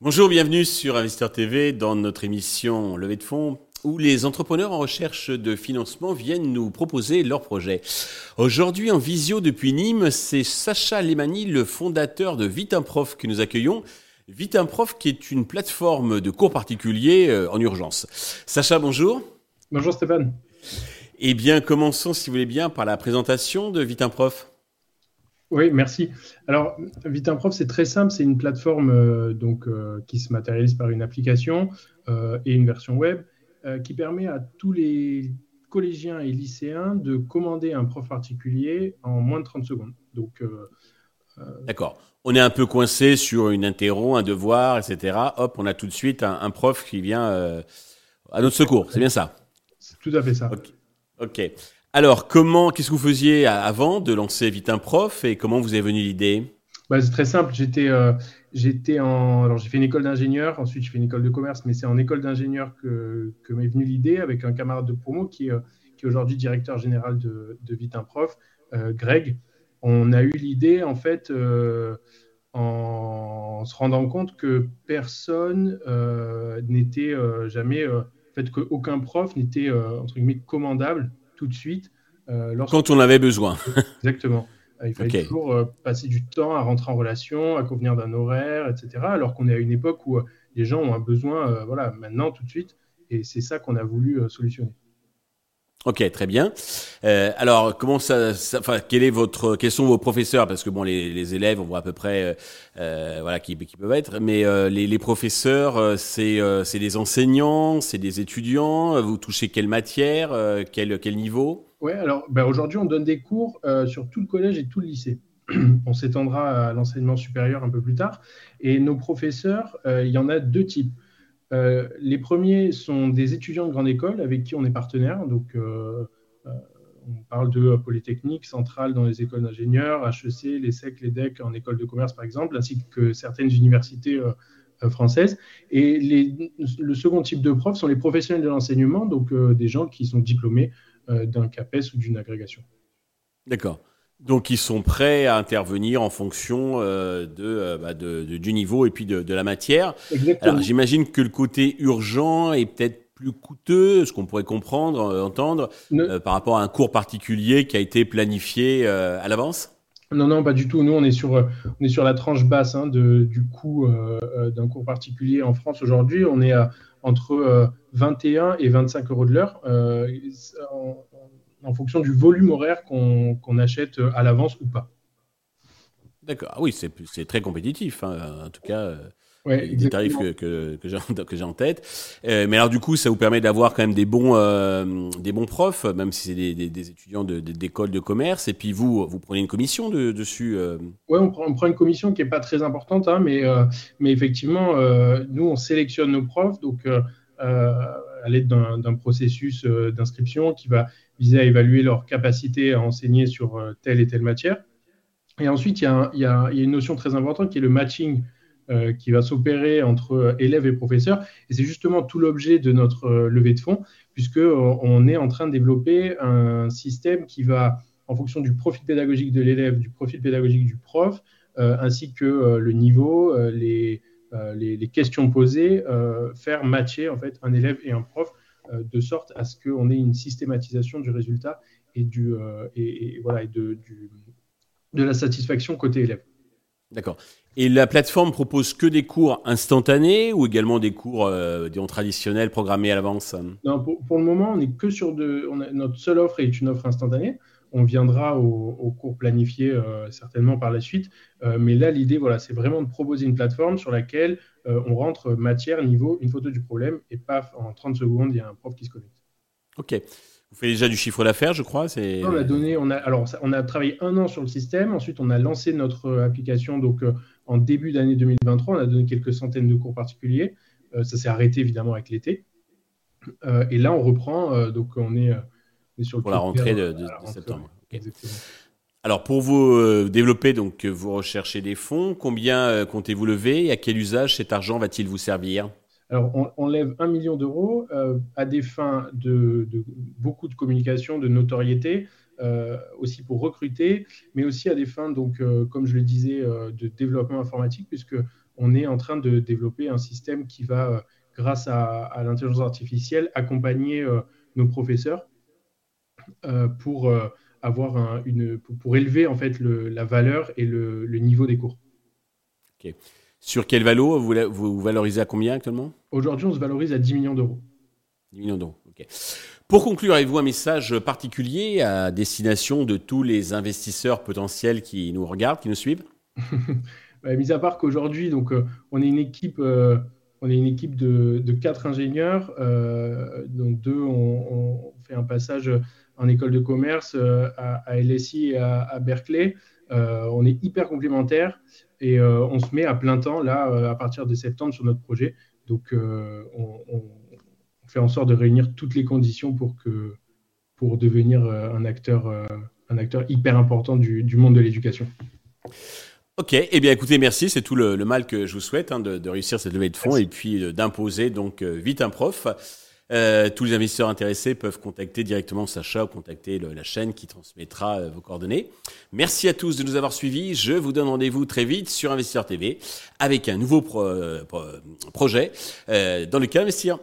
Bonjour, bienvenue sur Investeur TV dans notre émission Levée de fonds où les entrepreneurs en recherche de financement viennent nous proposer leurs projets. Aujourd'hui en visio depuis Nîmes, c'est Sacha Lemani, le fondateur de Vitimprof que nous accueillons. Vitimprof qui est une plateforme de cours particuliers euh, en urgence. Sacha, bonjour. Bonjour Stéphane. Eh bien, commençons si vous voulez bien par la présentation de Vitimprof. Oui, merci. Alors, Vitimprof, c'est très simple. C'est une plateforme euh, donc, euh, qui se matérialise par une application euh, et une version web qui permet à tous les collégiens et lycéens de commander un prof particulier en moins de 30 secondes. Donc, D'accord. On est un peu coincé sur une interro, un devoir, etc. Hop, on a tout de suite un, prof qui vient à notre secours. C'est bien ça tout à fait ça. ok. Alors, comment, qu'est-ce que vous faisiez avant de lancer Vite un prof et comment vous est venue l'idée? Bah, C'est très simple. J'étais, euh, j'étais en, alors j'ai fait une école d'ingénieur, ensuite j'ai fait une école de commerce, mais c'est en école d'ingénieur que, que m'est venue l'idée avec un camarade de promo qui, euh, qui est aujourd'hui directeur général de, de Vite un prof, euh, Greg. On a eu l'idée en fait en se rendant compte que personne n'était jamais, fait qu'aucun prof n'était entre guillemets commandable tout de suite. Euh, Quand on avait besoin. Exactement. Il fallait toujours euh, passer du temps à rentrer en relation, à convenir d'un horaire, etc. Alors qu'on est à une époque où euh, les gens ont un besoin, voilà, maintenant, tout de suite. Et c'est ça qu'on a voulu solutionner. Ok, très bien. Euh, alors, comment ça, enfin, quel est votre, quels sont vos professeurs? Parce que bon, les, élèves, on voit à peu près, euh, euh voilà, qui, qui, peuvent être. Mais les, professeurs, c'est, c'est des enseignants, c'est des étudiants? Vous touchez quelle matière, quel, quel niveau? Ouais, alors, ben aujourd'hui, on donne des cours sur tout le collège et tout le lycée. on s'étendra à l'enseignement supérieur un peu plus tard. Et nos professeurs, il y en a deux types. Euh, les premiers sont des étudiants de grande école avec qui on est partenaire. Donc, euh, euh, on parle de Polytechnique, Centrale dans les écoles d'ingénieurs, HEC, les SEC, les DEC en école de commerce par exemple, ainsi que certaines universités françaises. Et le second type de profs sont les professionnels de l'enseignement, donc des gens qui sont diplômés d'un CAPES ou d'une agrégation. D'accord. Donc ils sont prêts à intervenir en fonction euh, euh, bah, de, du niveau et puis de, la matière. Exactement. Alors j'imagine que le côté urgent est peut-être plus coûteux, ce qu'on pourrait comprendre, euh, entendre, par rapport à un cours particulier qui a été planifié à l'avance? Non, non, pas du tout. Nous, on est sur, on est sur la tranche basse hein, du coût d'un cours particulier en France aujourd'hui. On est à, entre 21 et 25 euros de l'heure en fonction du volume horaire qu'on achète à l'avance ou pas. D'accord. Ah oui, c'est très compétitif, hein, en tout cas. Euh, ouais, des tarifs que, que, que j'ai en tête. Euh, mais alors du coup, ça vous permet d'avoir quand même des bons, euh, des bons profs, même si c'est des, des, des, étudiants d'école de, de, commerce. Et puis vous, vous prenez une commission de, dessus. Euh... Oui, on prend, on prend, une commission qui est pas très importante, hein, mais, mais effectivement, nous on sélectionne nos profs, donc à l'aide d'un processus d'inscription qui va viser à évaluer leur capacité à enseigner sur euh, telle et telle matière. Et ensuite, il y a, il y a, il y a une notion très importante qui est le matching euh, qui va s'opérer entre euh, élèves et professeurs. Et c'est justement tout l'objet de notre levée de fonds, puisqu'on on est en train de développer un système qui va, en fonction du profil pédagogique de l'élève, du profil pédagogique du prof, ainsi que le niveau, les, questions posées, faire matcher en fait un élève et un prof euh, de sorte à ce qu'on ait une systématisation du résultat et, euh, voilà, de la satisfaction côté élève. D'accord. Et la plateforme propose que des cours instantanés ou également des cours euh, disons, traditionnels programmés à l'avance? Non, pour, le moment, on est que sur de. On a, notre seule offre est une offre instantanée. On viendra au, cours planifié euh, certainement par la suite. Euh, mais là, l'idée, voilà, c'est vraiment de proposer une plateforme sur laquelle on rentre matière, niveau, une photo du problème, et paf, en 30 secondes, il y a un prof qui se connecte. OK. Vous faites déjà du chiffre d'affaires, je crois. On a donné, on a, alors, on a travaillé un an sur le système. Ensuite, on a lancé notre application. Donc, en début d'année 2023, on a donné quelques centaines de cours particuliers. ça s'est arrêté évidemment avec l'été. et là, on reprend. donc, on est pour la rentrée de, septembre. Alors pour vous euh, développer, donc vous recherchez des fonds. Combien euh, comptez-vous lever et à quel usage cet argent va-t-il vous servir? Alors, on, lève un million d'euros à des fins de, beaucoup de communication, de notoriété, aussi pour recruter, mais aussi à des fins, donc, comme je le disais, de développement informatique, puisque on est en train de développer un système qui va, grâce à, l'intelligence artificielle, accompagner nos professeurs pour avoir une, pour, élever en fait la valeur et le, niveau des cours. Sur quel valo vous, vous valorisez à combien actuellement? Aujourd'hui, on se valorise à 10 millions d'euros. 10 millions d'euros, ok. Pour conclure, avez-vous un message particulier à destination de tous les investisseurs potentiels qui nous regardent, qui nous suivent? Bah, Mis à part qu'aujourd'hui, donc, euh, on est une équipe, euh, on est une équipe de, quatre ingénieurs, euh, donc deux, on, fait un passage en école de commerce à, LSI et à Berkeley. On est hyper complémentaires. Et euh, on se met à plein temps, là, euh, à partir de septembre, sur notre projet. Donc, euh, on, fait en sorte de réunir toutes les conditions pour, que, pour devenir un acteur, un acteur hyper important du, monde de l'éducation. Ok, eh bien écoutez, merci, c'est tout le, mal que je vous souhaite hein, de, réussir cette levée de fonds et puis d'imposer donc vite un prof. Euh, tous les investisseurs intéressés peuvent contacter directement Sacha ou contacter la chaîne qui transmettra euh, vos coordonnées. Merci à tous de nous avoir suivis. Je vous donne rendez-vous très vite sur Investisseur TV avec un nouveau euh, projet dans lequel investir.